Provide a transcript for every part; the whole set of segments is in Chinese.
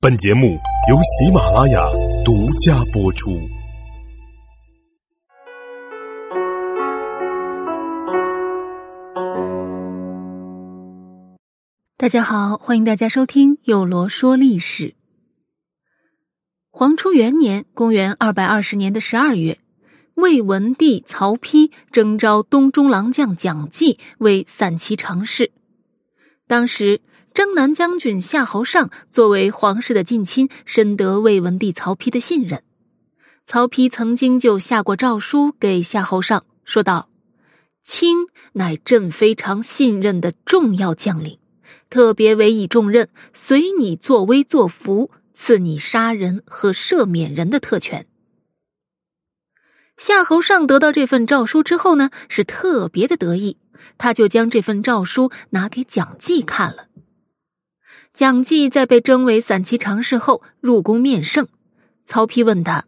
本节目由喜马拉雅独家播出。大家好，欢迎大家收听《有罗说历史》。黄初元年（公元二百二十年的十二月），魏文帝曹丕征召东中郎将蒋济为散骑常侍。当时，征南将军夏侯尚作为皇室的近亲，深得魏文帝曹丕的信任。曹丕曾经就下过诏书给夏侯尚，说道：“卿乃朕非常信任的重要将领。”特别委以重任，随你作威作福，赐你杀人和赦免人的特权。夏侯尚得到这份诏书之后呢，是特别的得意，他就将这份诏书拿给蒋济看了。蒋济在被征为散骑常侍后，入宫面圣。曹丕问他：“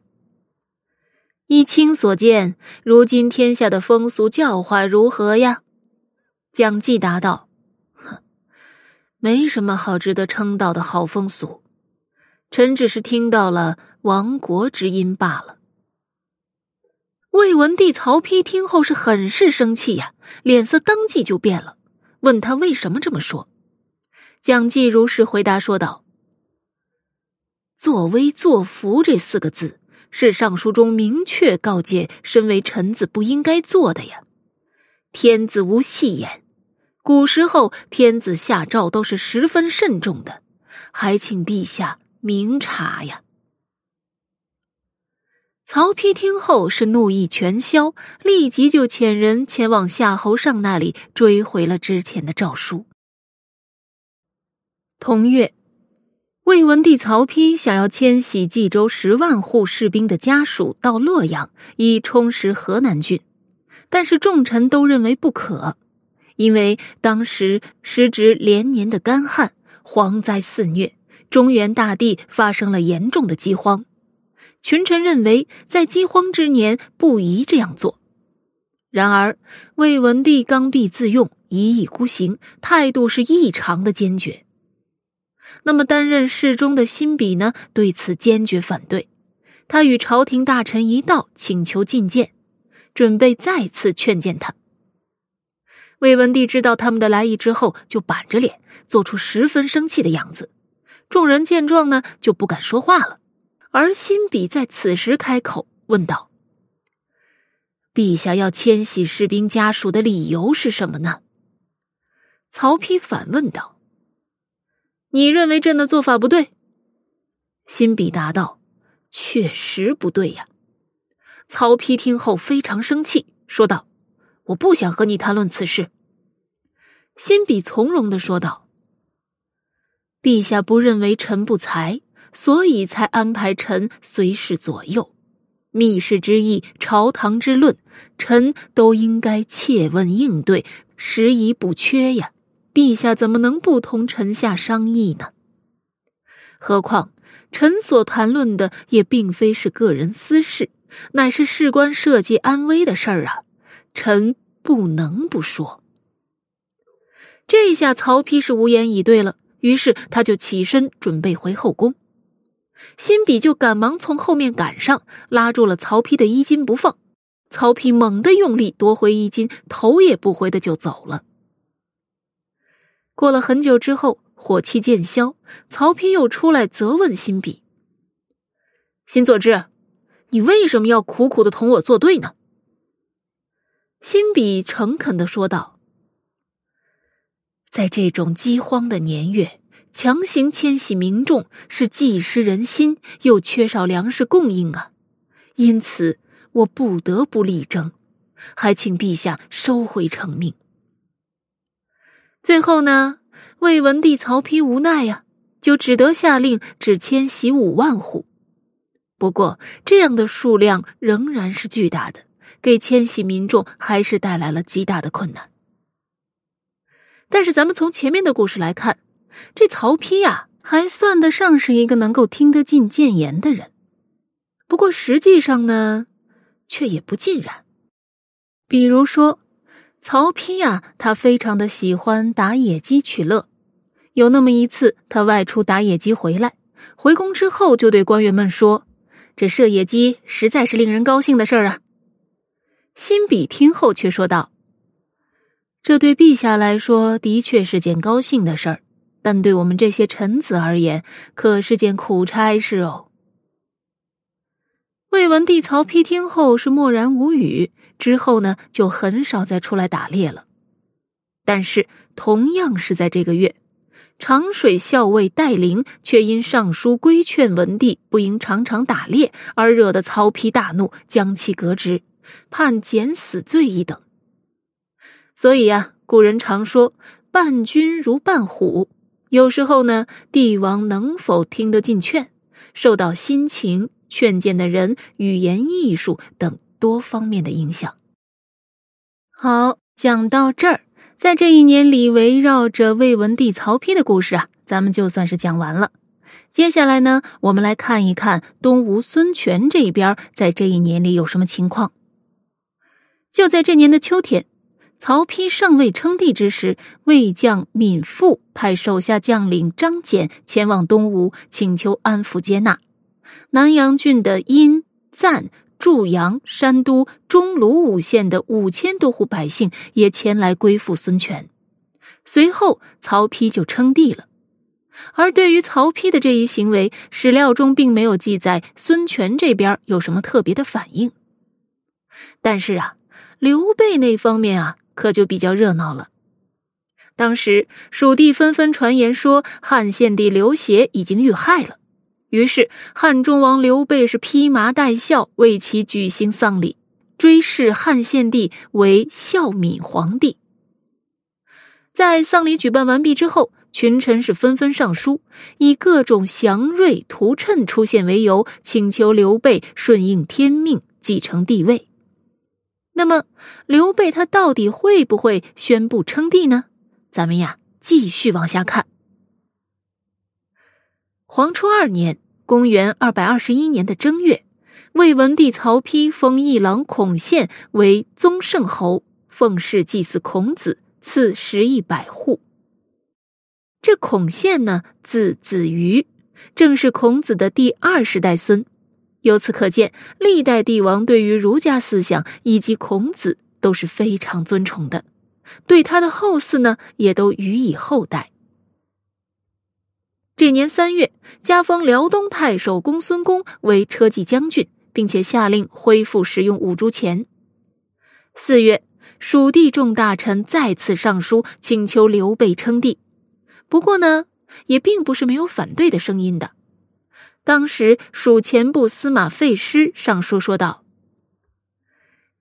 依卿所见，如今天下的风俗教化如何呀？”蒋济答道。哼没什么好值得称道的好风俗，臣只是听到了亡国之音罢了。魏文帝曹丕听后是很是生气呀，脸色当即就变了，问他为什么这么说。蒋济如实回答说道：“作威作福这四个字，是上书中明确告诫身为臣子不应该做的呀。天子无戏言。”古时候，天子下诏都是十分慎重的，还请陛下明察呀。曹丕听后是怒意全消，立即就遣人前往夏侯尚那里追回了之前的诏书。同月，魏文帝曹丕想要迁徙冀州十万户士兵的家属到洛阳，以充实河南郡，但是众臣都认为不可。因为当时时值连年的干旱，蝗灾肆虐，中原大地发生了严重的饥荒，群臣认为在饥荒之年不宜这样做。然而魏文帝刚愎自用，一意孤行，态度是异常的坚决。那么担任侍中的辛比呢？对此坚决反对，他与朝廷大臣一道请求觐见，准备再次劝谏他。魏文帝知道他们的来意之后，就板着脸，做出十分生气的样子。众人见状呢，就不敢说话了。而辛比在此时开口问道：“陛下要迁徙士兵家属的理由是什么呢？”曹丕反问道：“你认为朕的做法不对？”辛比答道：“确实不对呀。”曹丕听后非常生气，说道。我不想和你谈论此事。”辛比从容的说道。“陛下不认为臣不才，所以才安排臣随侍左右。密室之议、朝堂之论，臣都应该切问应对，时宜不缺呀。陛下怎么能不同臣下商议呢？何况臣所谈论的也并非是个人私事，乃是事关社稷安危的事儿啊。”臣不能不说。这下曹丕是无言以对了，于是他就起身准备回后宫。辛比就赶忙从后面赶上，拉住了曹丕的衣襟不放。曹丕猛地用力夺回衣襟，头也不回的就走了。过了很久之后，火气渐消，曹丕又出来责问辛比：“辛佐之，你为什么要苦苦的同我作对呢？”辛比诚恳的说道：“在这种饥荒的年月，强行迁徙民众是既失人心，又缺少粮食供应啊！因此，我不得不力争，还请陛下收回成命。”最后呢，魏文帝曹丕无奈呀，就只得下令只迁徙五万户。不过，这样的数量仍然是巨大的。给迁徙民众还是带来了极大的困难。但是咱们从前面的故事来看，这曹丕呀，还算得上是一个能够听得进谏言的人。不过实际上呢，却也不尽然。比如说，曹丕呀，他非常的喜欢打野鸡取乐。有那么一次，他外出打野鸡回来，回宫之后就对官员们说：“这射野鸡实在是令人高兴的事儿啊。”辛比听后却说道：“这对陛下来说的确是件高兴的事儿，但对我们这些臣子而言，可是件苦差事哦。”魏文帝曹丕听后是默然无语，之后呢就很少再出来打猎了。但是同样是在这个月，长水校尉戴陵却因上书规劝文帝不应常常打猎，而惹得曹丕大怒，将其革职。判减死罪一等。所以呀，古人常说“伴君如伴虎”。有时候呢，帝王能否听得进劝，受到心情、劝谏的人、语言艺术等多方面的影响。好，讲到这儿，在这一年里，围绕着魏文帝曹丕的故事啊，咱们就算是讲完了。接下来呢，我们来看一看东吴孙权这边在这一年里有什么情况。就在这年的秋天，曹丕尚未称帝之时，魏将闵父派手下将领张俭前往东吴，请求安抚接纳。南阳郡的殷、赞、祝阳、山都、中鲁五县的五千多户百姓也前来归附孙权。随后，曹丕就称帝了。而对于曹丕的这一行为，史料中并没有记载孙权这边有什么特别的反应。但是啊。刘备那方面啊，可就比较热闹了。当时蜀地纷纷传言说汉献帝刘协已经遇害了，于是汉中王刘备是披麻戴孝为其举行丧礼，追谥汉献帝为孝敏皇帝。在丧礼举办完毕之后，群臣是纷纷上书，以各种祥瑞图谶出现为由，请求刘备顺应天命继承帝位。那么，刘备他到底会不会宣布称帝呢？咱们呀，继续往下看。黄初二年，公元二百二十一年的正月，魏文帝曹丕封一郎孔宪为宗圣侯，奉事祭祀孔子，赐十亿百户。这孔宪呢，字子瑜，正是孔子的第二十代孙。由此可见，历代帝王对于儒家思想以及孔子都是非常尊崇的，对他的后嗣呢，也都予以厚待。这年三月，加封辽东太守公孙恭为车骑将军，并且下令恢复使用五铢钱。四月，蜀地众大臣再次上书请求刘备称帝，不过呢，也并不是没有反对的声音的。当时，蜀前部司马费师上书说道：“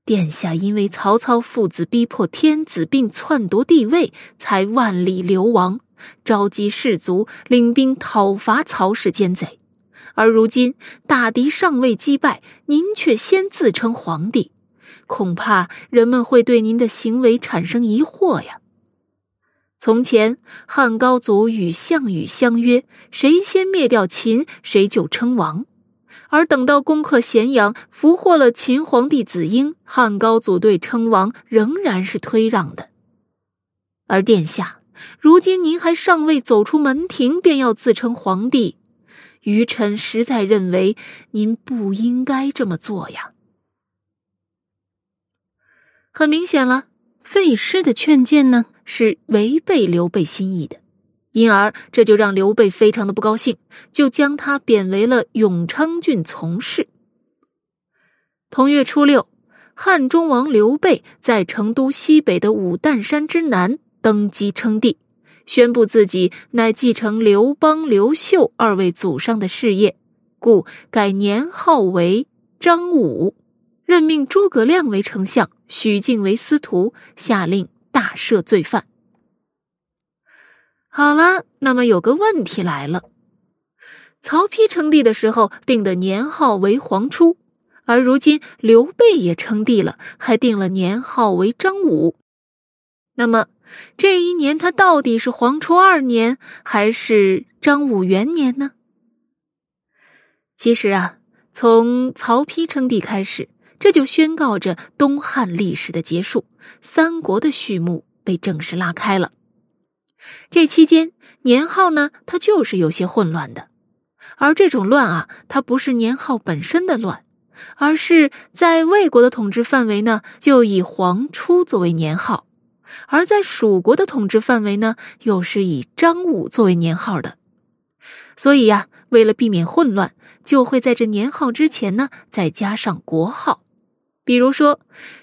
殿下因为曹操父子逼迫天子并篡夺帝位，才万里流亡，召集士卒，领兵讨伐曹氏奸贼。而如今大敌尚未击败，您却先自称皇帝，恐怕人们会对您的行为产生疑惑呀。”从前，汉高祖与项羽相约，谁先灭掉秦，谁就称王。而等到攻克咸阳，俘获了秦皇帝子婴，汉高祖对称王仍然是推让的。而殿下，如今您还尚未走出门庭，便要自称皇帝，愚臣实在认为您不应该这么做呀。很明显了，费师的劝谏呢？是违背刘备心意的，因而这就让刘备非常的不高兴，就将他贬为了永昌郡从事。同月初六，汉中王刘备在成都西北的武旦山之南登基称帝，宣布自己乃继承刘邦、刘秀二位祖上的事业，故改年号为张武，任命诸葛亮为丞相，许靖为司徒，下令。大赦罪犯。好了，那么有个问题来了：曹丕称帝的时候定的年号为黄初，而如今刘备也称帝了，还定了年号为张武。那么这一年他到底是黄初二年还是张武元年呢？其实啊，从曹丕称帝开始。这就宣告着东汉历史的结束，三国的序幕被正式拉开了。这期间年号呢，它就是有些混乱的，而这种乱啊，它不是年号本身的乱，而是在魏国的统治范围呢，就以黄初作为年号；而在蜀国的统治范围呢，又是以张武作为年号的。所以呀，为了避免混乱，就会在这年号之前呢，再加上国号。比如说，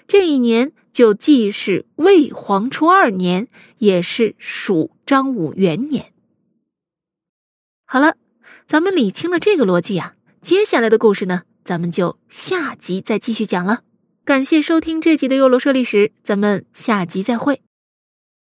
这一年就既是魏黄初二年，也是蜀张武元年。好了，咱们理清了这个逻辑啊，接下来的故事呢，咱们就下集再继续讲了。感谢收听这集的《优罗说历史》，咱们下集再会。